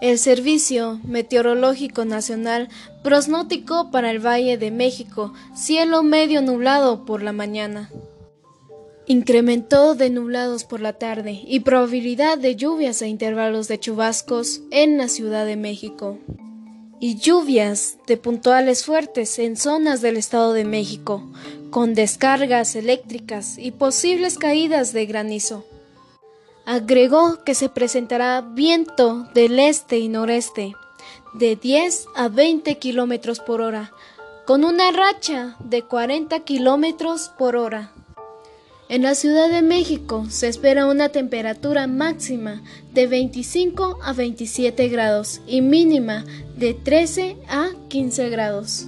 El Servicio Meteorológico Nacional prosnoticó para el Valle de México cielo medio nublado por la mañana. Incrementó de nublados por la tarde y probabilidad de lluvias a intervalos de chubascos en la Ciudad de México. Y lluvias de puntuales fuertes en zonas del Estado de México, con descargas eléctricas y posibles caídas de granizo. Agregó que se presentará viento del este y noreste de 10 a 20 kilómetros por hora, con una racha de 40 kilómetros por hora. En la Ciudad de México se espera una temperatura máxima de 25 a 27 grados y mínima de 13 a 15 grados.